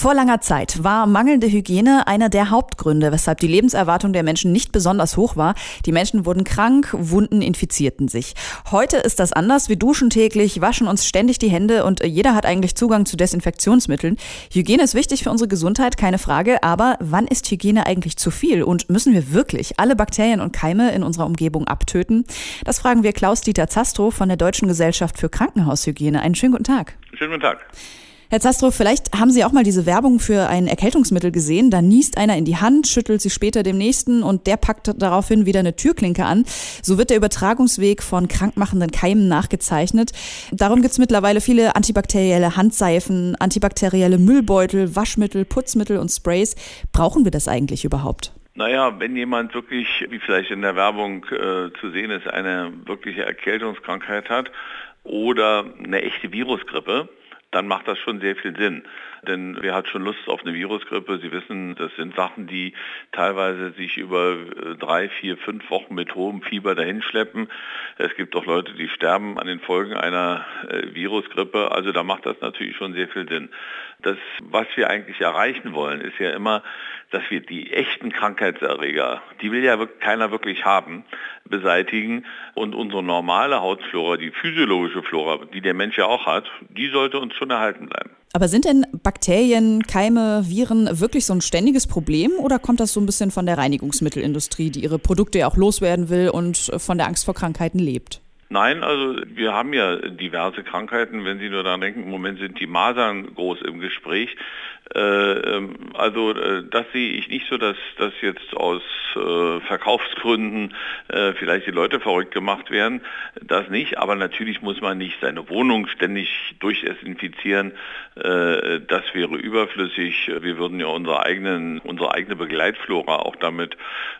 Vor langer Zeit war mangelnde Hygiene einer der Hauptgründe, weshalb die Lebenserwartung der Menschen nicht besonders hoch war. Die Menschen wurden krank, Wunden infizierten sich. Heute ist das anders. Wir duschen täglich, waschen uns ständig die Hände und jeder hat eigentlich Zugang zu Desinfektionsmitteln. Hygiene ist wichtig für unsere Gesundheit, keine Frage. Aber wann ist Hygiene eigentlich zu viel? Und müssen wir wirklich alle Bakterien und Keime in unserer Umgebung abtöten? Das fragen wir Klaus-Dieter Zastrow von der Deutschen Gesellschaft für Krankenhaushygiene. Einen schönen guten Tag. Schönen guten Tag. Herr Zastrow, vielleicht haben Sie auch mal diese Werbung für ein Erkältungsmittel gesehen. Da niest einer in die Hand, schüttelt sie später dem nächsten und der packt daraufhin wieder eine Türklinke an. So wird der Übertragungsweg von krankmachenden Keimen nachgezeichnet. Darum gibt es mittlerweile viele antibakterielle Handseifen, antibakterielle Müllbeutel, Waschmittel, Putzmittel und Sprays. Brauchen wir das eigentlich überhaupt? Naja, wenn jemand wirklich, wie vielleicht in der Werbung äh, zu sehen ist, eine wirkliche Erkältungskrankheit hat oder eine echte Virusgrippe, dann macht das schon sehr viel Sinn. Denn wer hat schon Lust auf eine Virusgrippe? Sie wissen, das sind Sachen, die teilweise sich über äh, drei, vier, fünf Wochen mit hohem Fieber dahinschleppen. Es gibt auch Leute, die sterben an den Folgen einer äh, Virusgrippe. Also da macht das natürlich schon sehr viel Sinn. Das, was wir eigentlich erreichen wollen, ist ja immer, dass wir die echten Krankheitserreger, die will ja keiner wirklich haben, beseitigen und unsere normale Hautflora, die physiologische Flora, die der Mensch ja auch hat, die sollte uns schon erhalten bleiben. Aber sind denn Bakterien, Keime, Viren wirklich so ein ständiges Problem oder kommt das so ein bisschen von der Reinigungsmittelindustrie, die ihre Produkte ja auch loswerden will und von der Angst vor Krankheiten lebt? Nein, also wir haben ja diverse Krankheiten. Wenn Sie nur daran denken, im Moment sind die Masern groß im Gespräch. Äh, ähm, also äh, das sehe ich nicht so, dass das jetzt aus äh, Verkaufsgründen vielleicht die Leute verrückt gemacht werden. Das nicht, aber natürlich muss man nicht seine Wohnung ständig durchdesinfizieren. Das wäre überflüssig. Wir würden ja unsere, eigenen, unsere eigene Begleitflora auch damit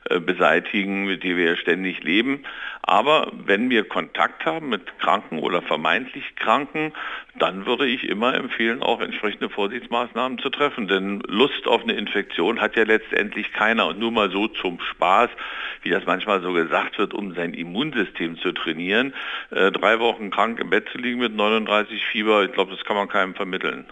beseitigen, mit der wir ja ständig leben. Aber wenn wir Kontakt haben mit Kranken oder vermeintlich Kranken, dann würde ich immer empfehlen, auch entsprechende Vorsichtsmaßnahmen zu treffen. Denn Lust auf eine Infektion hat ja letztendlich keiner. Und nur mal so zum Spaß, wie das manchmal so gesagt wird, um sein Immunsystem zu trainieren, äh, drei Wochen krank im Bett zu liegen mit 39 Fieber, ich glaube, das kann man keinem vermitteln.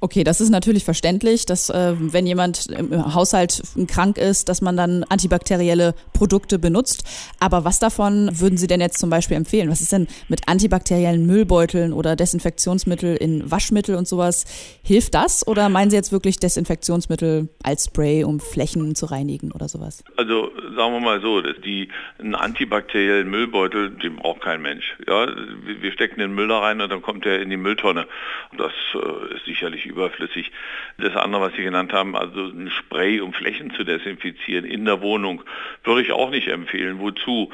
Okay, das ist natürlich verständlich, dass äh, wenn jemand im Haushalt krank ist, dass man dann antibakterielle Produkte benutzt. Aber was davon würden Sie denn jetzt zum Beispiel empfehlen? Was ist denn mit antibakteriellen Müllbeuteln oder Desinfektionsmittel in Waschmittel und sowas? Hilft das oder meinen Sie jetzt wirklich Desinfektionsmittel als Spray, um Flächen zu reinigen oder sowas? Also sagen wir mal so, die, einen antibakteriellen Müllbeutel, den braucht kein Mensch. Ja, wir stecken den Müll da rein und dann kommt er in die Mülltonne. Das äh, ist sicherlich überflüssig. Das andere, was Sie genannt haben, also ein Spray, um Flächen zu desinfizieren in der Wohnung, würde ich auch nicht empfehlen. Wozu?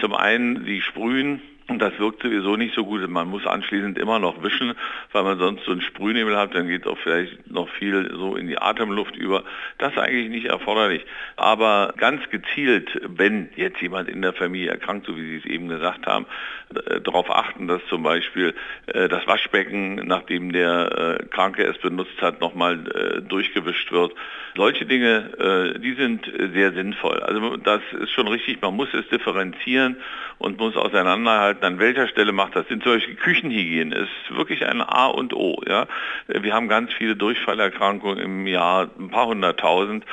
Zum einen, Sie sprühen und das wirkt sowieso nicht so gut. Man muss anschließend immer noch wischen, weil man sonst so einen Sprühnebel hat, dann geht auch vielleicht noch viel so in die Atemluft über. Das ist eigentlich nicht erforderlich. Aber ganz gezielt, wenn jetzt jemand in der Familie erkrankt, so wie Sie es eben gesagt haben, äh, darauf achten, dass zum Beispiel äh, das Waschbecken, nachdem der äh, Kranke es benutzt hat, nochmal durchgewischt wird. Solche Dinge, die sind sehr sinnvoll. Also das ist schon richtig, man muss es differenzieren und muss auseinanderhalten, an welcher Stelle macht das. Sind solche Küchenhygiene ist wirklich ein A und O. Ja? Wir haben ganz viele Durchfallerkrankungen im Jahr, ein paar hunderttausend.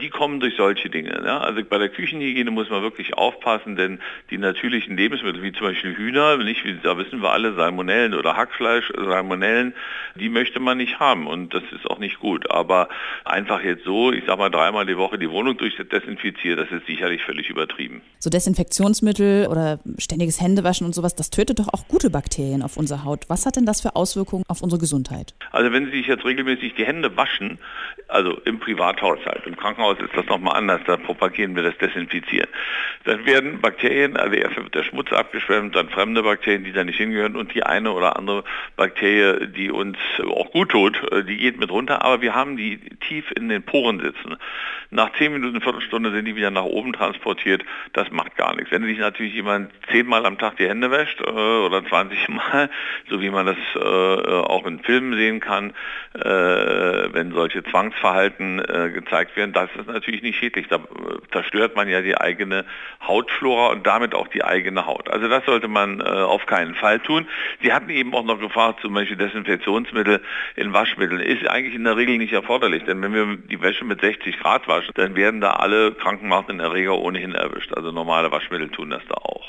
Die kommen durch solche Dinge. Ja? Also bei der Küchenhygiene muss man wirklich aufpassen, denn die natürlichen Lebensmittel, wie zum Beispiel Hühner, nicht, da wissen wir alle, Salmonellen oder Hackfleisch, Salmonellen, die möchte man nicht haben und das ist auch nicht gut. Aber einfach jetzt so, ich sag mal dreimal die Woche die Wohnung durchdesinfizieren, das ist sicherlich völlig übertrieben. So Desinfektionsmittel oder ständiges Händewaschen und sowas, das tötet doch auch gute Bakterien auf unserer Haut. Was hat denn das für Auswirkungen auf unsere Gesundheit? Also wenn Sie sich jetzt regelmäßig die Hände waschen, also im Privathaushalt, im Krankenhaus ist das nochmal anders, da propagieren wir das Desinfizieren. Dann werden Bakterien, also erst wird der Schmutz abgeschwemmt, dann fremde Bakterien, die da nicht hingehören und die eine oder andere Bakterie, die uns auch gut tut, die geht mit runter, aber wir haben die tief in den Poren sitzen. Nach 10 Minuten, Viertelstunde sind die wieder nach oben transportiert, das macht gar nichts. Wenn sich natürlich jemand zehnmal am Tag die Hände wäscht äh, oder 20 Mal, so wie man das äh, auch in Filmen sehen kann, äh, wenn solche Zwangsverhalten äh, gezeigt werden. Das ist natürlich nicht schädlich. Da zerstört man ja die eigene Hautflora und damit auch die eigene Haut. Also das sollte man äh, auf keinen Fall tun. Sie hatten eben auch noch gefragt, zum Beispiel Desinfektionsmittel in Waschmitteln. Ist eigentlich in der Regel nicht erforderlich, denn wenn wir die Wäsche mit 60 Grad waschen, dann werden da alle krankenmachenden Erreger ohnehin erwischt. Also normale Waschmittel tun das da auch.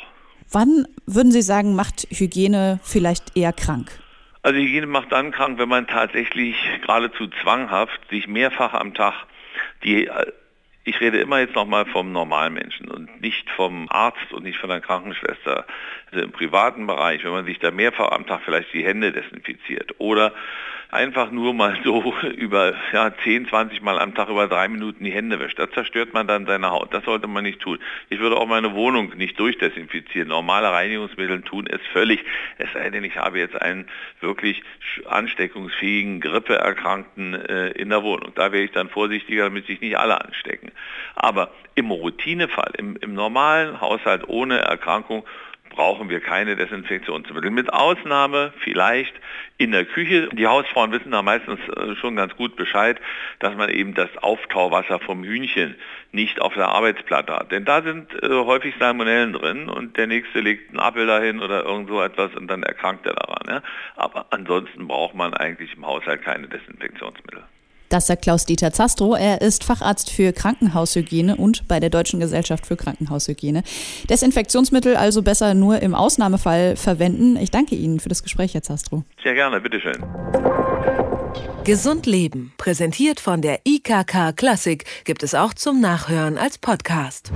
Wann würden Sie sagen, macht Hygiene vielleicht eher krank? Also Hygiene macht dann krank, wenn man tatsächlich geradezu zwanghaft sich mehrfach am Tag die äh, ich rede immer jetzt nochmal vom Normalmenschen und nicht vom Arzt und nicht von der Krankenschwester. Also im privaten Bereich, wenn man sich da mehrfach am Tag vielleicht die Hände desinfiziert oder einfach nur mal so über ja, 10, 20 Mal am Tag über drei Minuten die Hände wäscht. Da zerstört man dann seine Haut. Das sollte man nicht tun. Ich würde auch meine Wohnung nicht durchdesinfizieren. Normale Reinigungsmittel tun es völlig. Es sei denn, ich habe jetzt einen wirklich ansteckungsfähigen Grippeerkrankten äh, in der Wohnung. Da wäre ich dann vorsichtiger, damit sich nicht alle anstecken. Aber im Routinefall, im, im normalen Haushalt ohne Erkrankung, brauchen wir keine Desinfektionsmittel. Mit Ausnahme vielleicht in der Küche. Die Hausfrauen wissen da meistens äh, schon ganz gut Bescheid, dass man eben das Auftauwasser vom Hühnchen nicht auf der Arbeitsplatte hat. Denn da sind äh, häufig Salmonellen drin und der nächste legt einen Apfel dahin oder irgend so etwas und dann erkrankt er daran. Ja? Aber ansonsten braucht man eigentlich im Haushalt keine Desinfektionsmittel. Das sagt Klaus-Dieter Zastro. Er ist Facharzt für Krankenhaushygiene und bei der Deutschen Gesellschaft für Krankenhaushygiene. Desinfektionsmittel also besser nur im Ausnahmefall verwenden. Ich danke Ihnen für das Gespräch, Herr Zastro. Sehr gerne, bitteschön. Gesund Leben, präsentiert von der IKK Klassik, gibt es auch zum Nachhören als Podcast.